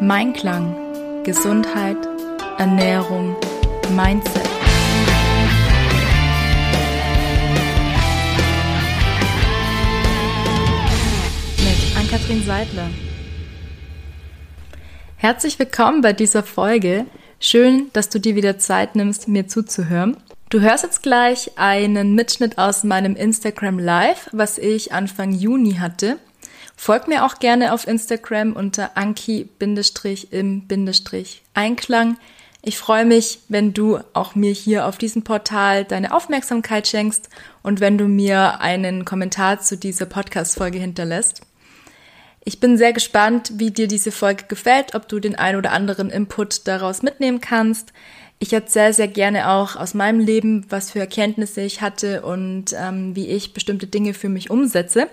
Mein Klang. Gesundheit, Ernährung, Mindset. Mit Ann-Kathrin Seidler. Herzlich willkommen bei dieser Folge. Schön, dass du dir wieder Zeit nimmst, mir zuzuhören. Du hörst jetzt gleich einen Mitschnitt aus meinem Instagram Live, was ich Anfang Juni hatte. Folgt mir auch gerne auf Instagram unter anki-im-einklang. Ich freue mich, wenn du auch mir hier auf diesem Portal deine Aufmerksamkeit schenkst und wenn du mir einen Kommentar zu dieser Podcast-Folge hinterlässt. Ich bin sehr gespannt, wie dir diese Folge gefällt, ob du den ein oder anderen Input daraus mitnehmen kannst. Ich erzähle sehr gerne auch aus meinem Leben, was für Erkenntnisse ich hatte und ähm, wie ich bestimmte Dinge für mich umsetze.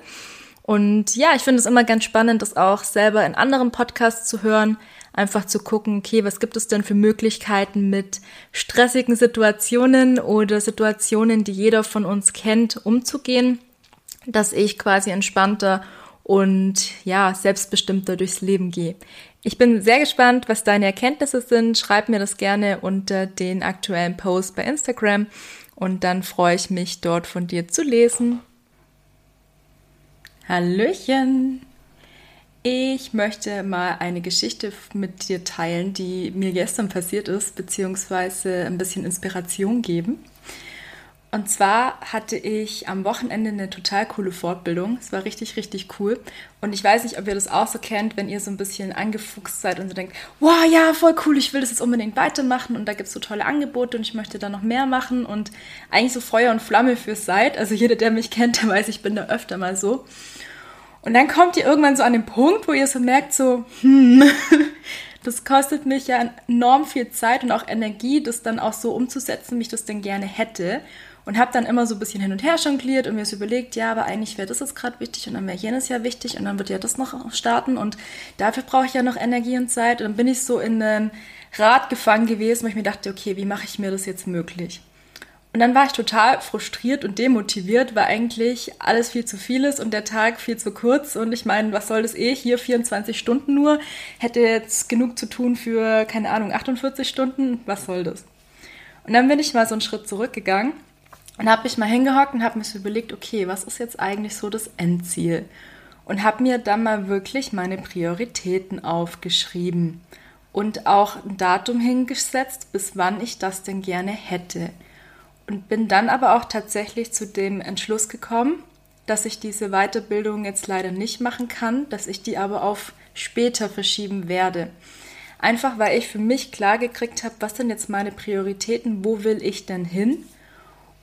Und ja, ich finde es immer ganz spannend, das auch selber in anderen Podcasts zu hören, einfach zu gucken, okay, was gibt es denn für Möglichkeiten mit stressigen Situationen oder Situationen, die jeder von uns kennt, umzugehen, dass ich quasi entspannter und ja, selbstbestimmter durchs Leben gehe. Ich bin sehr gespannt, was deine Erkenntnisse sind. Schreib mir das gerne unter den aktuellen Post bei Instagram und dann freue ich mich dort von dir zu lesen. Hallöchen! Ich möchte mal eine Geschichte mit dir teilen, die mir gestern passiert ist, beziehungsweise ein bisschen Inspiration geben. Und zwar hatte ich am Wochenende eine total coole Fortbildung. Es war richtig, richtig cool. Und ich weiß nicht, ob ihr das auch so kennt, wenn ihr so ein bisschen angefuchst seid und so denkt, wow, ja, voll cool, ich will das jetzt unbedingt weitermachen und da gibt es so tolle Angebote und ich möchte da noch mehr machen und eigentlich so Feuer und Flamme fürs seid. Also jeder, der mich kennt, der weiß, ich bin da öfter mal so. Und dann kommt ihr irgendwann so an den Punkt, wo ihr so merkt, so, hm, das kostet mich ja enorm viel Zeit und auch Energie, das dann auch so umzusetzen, wie ich das denn gerne hätte und habe dann immer so ein bisschen hin und her jongliert und mir so überlegt, ja, aber eigentlich wäre das jetzt gerade wichtig und dann wäre jenes ja wichtig und dann wird ja das noch starten und dafür brauche ich ja noch Energie und Zeit und dann bin ich so in einem Rad gefangen gewesen, wo ich mir dachte, okay, wie mache ich mir das jetzt möglich? Und dann war ich total frustriert und demotiviert, weil eigentlich alles viel zu viel ist und der Tag viel zu kurz. Und ich meine, was soll das eh? Hier 24 Stunden nur. Hätte jetzt genug zu tun für, keine Ahnung, 48 Stunden. Was soll das? Und dann bin ich mal so einen Schritt zurückgegangen und habe mich mal hingehockt und habe mir so überlegt, okay, was ist jetzt eigentlich so das Endziel? Und habe mir dann mal wirklich meine Prioritäten aufgeschrieben und auch ein Datum hingesetzt, bis wann ich das denn gerne hätte. Und bin dann aber auch tatsächlich zu dem Entschluss gekommen, dass ich diese Weiterbildung jetzt leider nicht machen kann, dass ich die aber auf später verschieben werde. Einfach weil ich für mich klar gekriegt habe, was sind jetzt meine Prioritäten, wo will ich denn hin?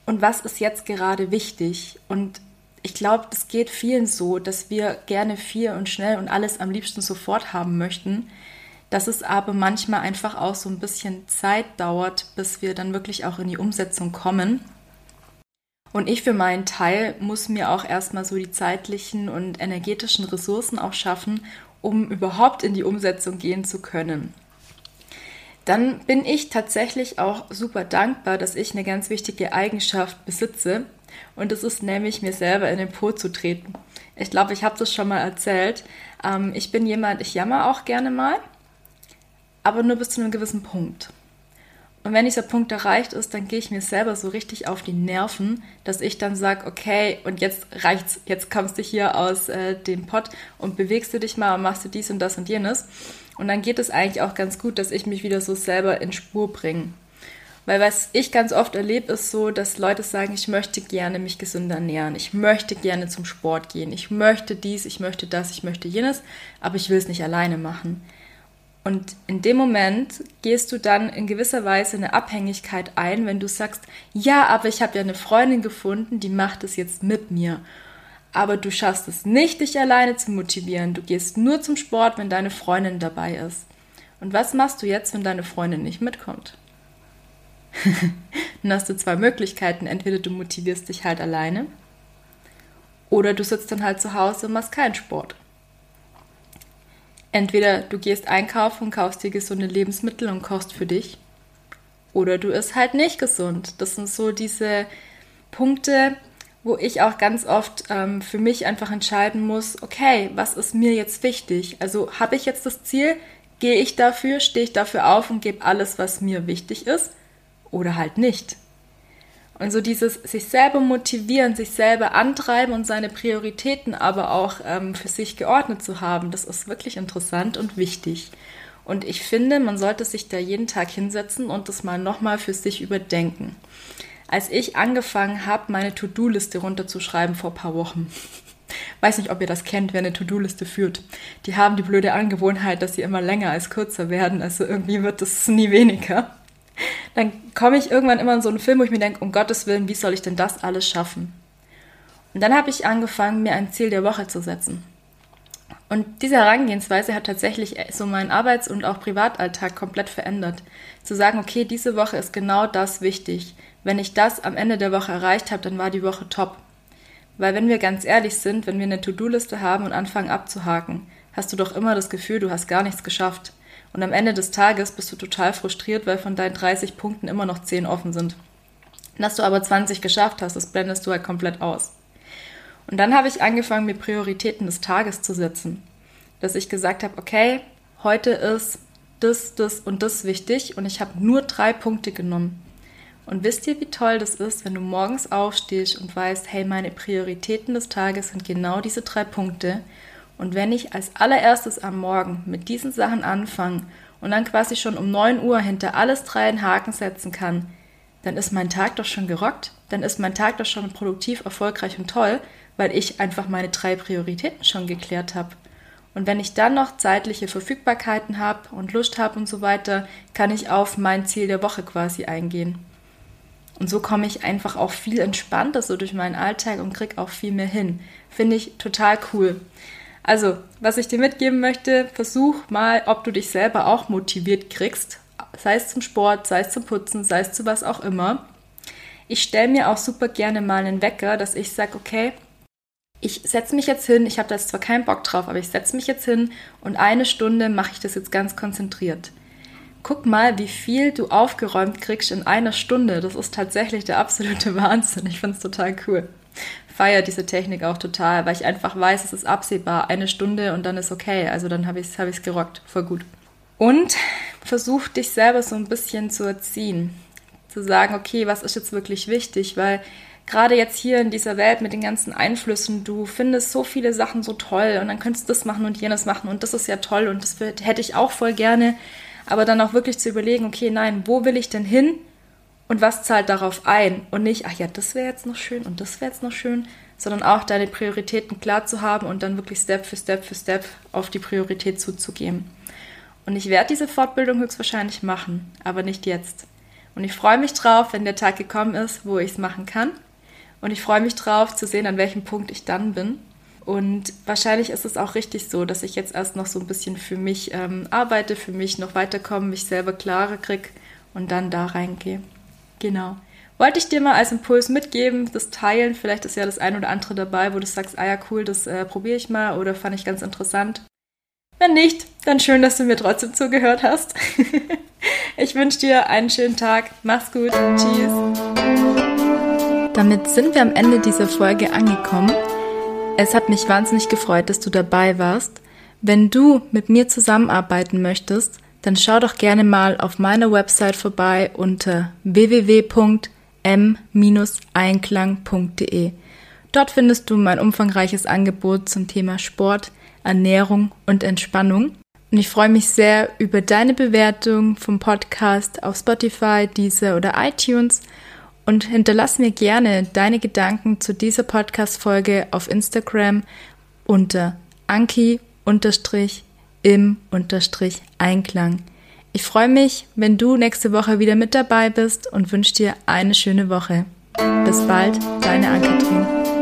und was ist jetzt gerade wichtig. Und ich glaube, es geht vielen so, dass wir gerne viel und schnell und alles am liebsten sofort haben möchten, dass es aber manchmal einfach auch so ein bisschen Zeit dauert, bis wir dann wirklich auch in die Umsetzung kommen. Und ich für meinen Teil muss mir auch erstmal so die zeitlichen und energetischen Ressourcen auch schaffen, um überhaupt in die Umsetzung gehen zu können dann bin ich tatsächlich auch super dankbar, dass ich eine ganz wichtige Eigenschaft besitze. Und das ist nämlich, mir selber in den Po zu treten. Ich glaube, ich habe das schon mal erzählt. Ähm, ich bin jemand, ich jammer auch gerne mal, aber nur bis zu einem gewissen Punkt. Und wenn dieser Punkt erreicht ist, dann gehe ich mir selber so richtig auf die Nerven, dass ich dann sage, okay, und jetzt reicht's, jetzt kommst du hier aus äh, dem Pott und bewegst du dich mal und machst du dies und das und jenes. Und dann geht es eigentlich auch ganz gut, dass ich mich wieder so selber in Spur bringe. Weil was ich ganz oft erlebe, ist so, dass Leute sagen, ich möchte gerne mich gesünder ernähren, ich möchte gerne zum Sport gehen, ich möchte dies, ich möchte das, ich möchte jenes, aber ich will es nicht alleine machen. Und in dem Moment gehst du dann in gewisser Weise eine Abhängigkeit ein, wenn du sagst, ja, aber ich habe ja eine Freundin gefunden, die macht es jetzt mit mir aber du schaffst es nicht, dich alleine zu motivieren. Du gehst nur zum Sport, wenn deine Freundin dabei ist. Und was machst du jetzt, wenn deine Freundin nicht mitkommt? Dann hast du zwei Möglichkeiten. Entweder du motivierst dich halt alleine oder du sitzt dann halt zu Hause und machst keinen Sport. Entweder du gehst einkaufen und kaufst dir gesunde Lebensmittel und kochst für dich oder du isst halt nicht gesund. Das sind so diese Punkte, wo ich auch ganz oft ähm, für mich einfach entscheiden muss, okay, was ist mir jetzt wichtig? Also habe ich jetzt das Ziel, gehe ich dafür, stehe ich dafür auf und gebe alles, was mir wichtig ist oder halt nicht. Und so dieses sich selber motivieren, sich selber antreiben und seine Prioritäten aber auch ähm, für sich geordnet zu haben, das ist wirklich interessant und wichtig. Und ich finde, man sollte sich da jeden Tag hinsetzen und das mal nochmal für sich überdenken. Als ich angefangen habe, meine To-Do-Liste runterzuschreiben vor ein paar Wochen, weiß nicht, ob ihr das kennt, wer eine To-Do-Liste führt. Die haben die blöde Angewohnheit, dass sie immer länger als kürzer werden. Also irgendwie wird es nie weniger dann komme ich irgendwann immer in so einen Film, wo ich mir denke, um Gottes Willen, wie soll ich denn das alles schaffen? Und dann habe ich angefangen, mir ein Ziel der Woche zu setzen. Und diese Herangehensweise hat tatsächlich so meinen Arbeits- und auch Privatalltag komplett verändert. Zu sagen, okay, diese Woche ist genau das wichtig. Wenn ich das am Ende der Woche erreicht habe, dann war die Woche top. Weil wenn wir ganz ehrlich sind, wenn wir eine To-Do-Liste haben und anfangen abzuhaken, hast du doch immer das Gefühl, du hast gar nichts geschafft. Und am Ende des Tages bist du total frustriert, weil von deinen 30 Punkten immer noch 10 offen sind. Dass du aber 20 geschafft hast, das blendest du halt komplett aus. Und dann habe ich angefangen, mir Prioritäten des Tages zu setzen. Dass ich gesagt habe, okay, heute ist das, das und das wichtig und ich habe nur drei Punkte genommen. Und wisst ihr, wie toll das ist, wenn du morgens aufstehst und weißt, hey, meine Prioritäten des Tages sind genau diese drei Punkte und wenn ich als allererstes am Morgen mit diesen Sachen anfange und dann quasi schon um 9 Uhr hinter alles drei einen Haken setzen kann, dann ist mein Tag doch schon gerockt, dann ist mein Tag doch schon produktiv, erfolgreich und toll, weil ich einfach meine drei Prioritäten schon geklärt habe. Und wenn ich dann noch zeitliche Verfügbarkeiten habe und Lust habe und so weiter, kann ich auf mein Ziel der Woche quasi eingehen. Und so komme ich einfach auch viel entspannter so durch meinen Alltag und kriege auch viel mehr hin. Finde ich total cool. Also, was ich dir mitgeben möchte, versuch mal, ob du dich selber auch motiviert kriegst. Sei es zum Sport, sei es zum Putzen, sei es zu was auch immer. Ich stelle mir auch super gerne mal einen Wecker, dass ich sage, okay, ich setze mich jetzt hin, ich habe da jetzt zwar keinen Bock drauf, aber ich setze mich jetzt hin und eine Stunde mache ich das jetzt ganz konzentriert. Guck mal, wie viel du aufgeräumt kriegst in einer Stunde. Das ist tatsächlich der absolute Wahnsinn. Ich finde es total cool feiere diese Technik auch total, weil ich einfach weiß, es ist absehbar, eine Stunde und dann ist okay. Also dann habe ich es hab gerockt, voll gut. Und versuch dich selber so ein bisschen zu erziehen. Zu sagen, okay, was ist jetzt wirklich wichtig? Weil gerade jetzt hier in dieser Welt mit den ganzen Einflüssen, du findest so viele Sachen so toll und dann könntest du das machen und jenes machen und das ist ja toll und das hätte ich auch voll gerne. Aber dann auch wirklich zu überlegen, okay, nein, wo will ich denn hin? Und was zahlt darauf ein und nicht, ach ja, das wäre jetzt noch schön und das wäre jetzt noch schön, sondern auch deine Prioritäten klar zu haben und dann wirklich Step für Step für Step auf die Priorität zuzugehen. Und ich werde diese Fortbildung höchstwahrscheinlich machen, aber nicht jetzt. Und ich freue mich drauf, wenn der Tag gekommen ist, wo ich es machen kann. Und ich freue mich drauf zu sehen, an welchem Punkt ich dann bin. Und wahrscheinlich ist es auch richtig so, dass ich jetzt erst noch so ein bisschen für mich ähm, arbeite, für mich noch weiterkomme, mich selber klarer kriege und dann da reingehe. Genau. Wollte ich dir mal als Impuls mitgeben, das Teilen. Vielleicht ist ja das ein oder andere dabei, wo du sagst, ah ja, cool, das äh, probiere ich mal oder fand ich ganz interessant. Wenn nicht, dann schön, dass du mir trotzdem zugehört hast. ich wünsche dir einen schönen Tag. Mach's gut. Tschüss. Damit sind wir am Ende dieser Folge angekommen. Es hat mich wahnsinnig gefreut, dass du dabei warst. Wenn du mit mir zusammenarbeiten möchtest, dann schau doch gerne mal auf meiner Website vorbei unter www.m-einklang.de. Dort findest du mein umfangreiches Angebot zum Thema Sport, Ernährung und Entspannung. Und ich freue mich sehr über deine Bewertung vom Podcast auf Spotify, Deezer oder iTunes und hinterlass mir gerne deine Gedanken zu dieser Podcast-Folge auf Instagram unter anki im Unterstrich Einklang. Ich freue mich, wenn du nächste Woche wieder mit dabei bist und wünsche dir eine schöne Woche. Bis bald, deine Ann-Kathrin.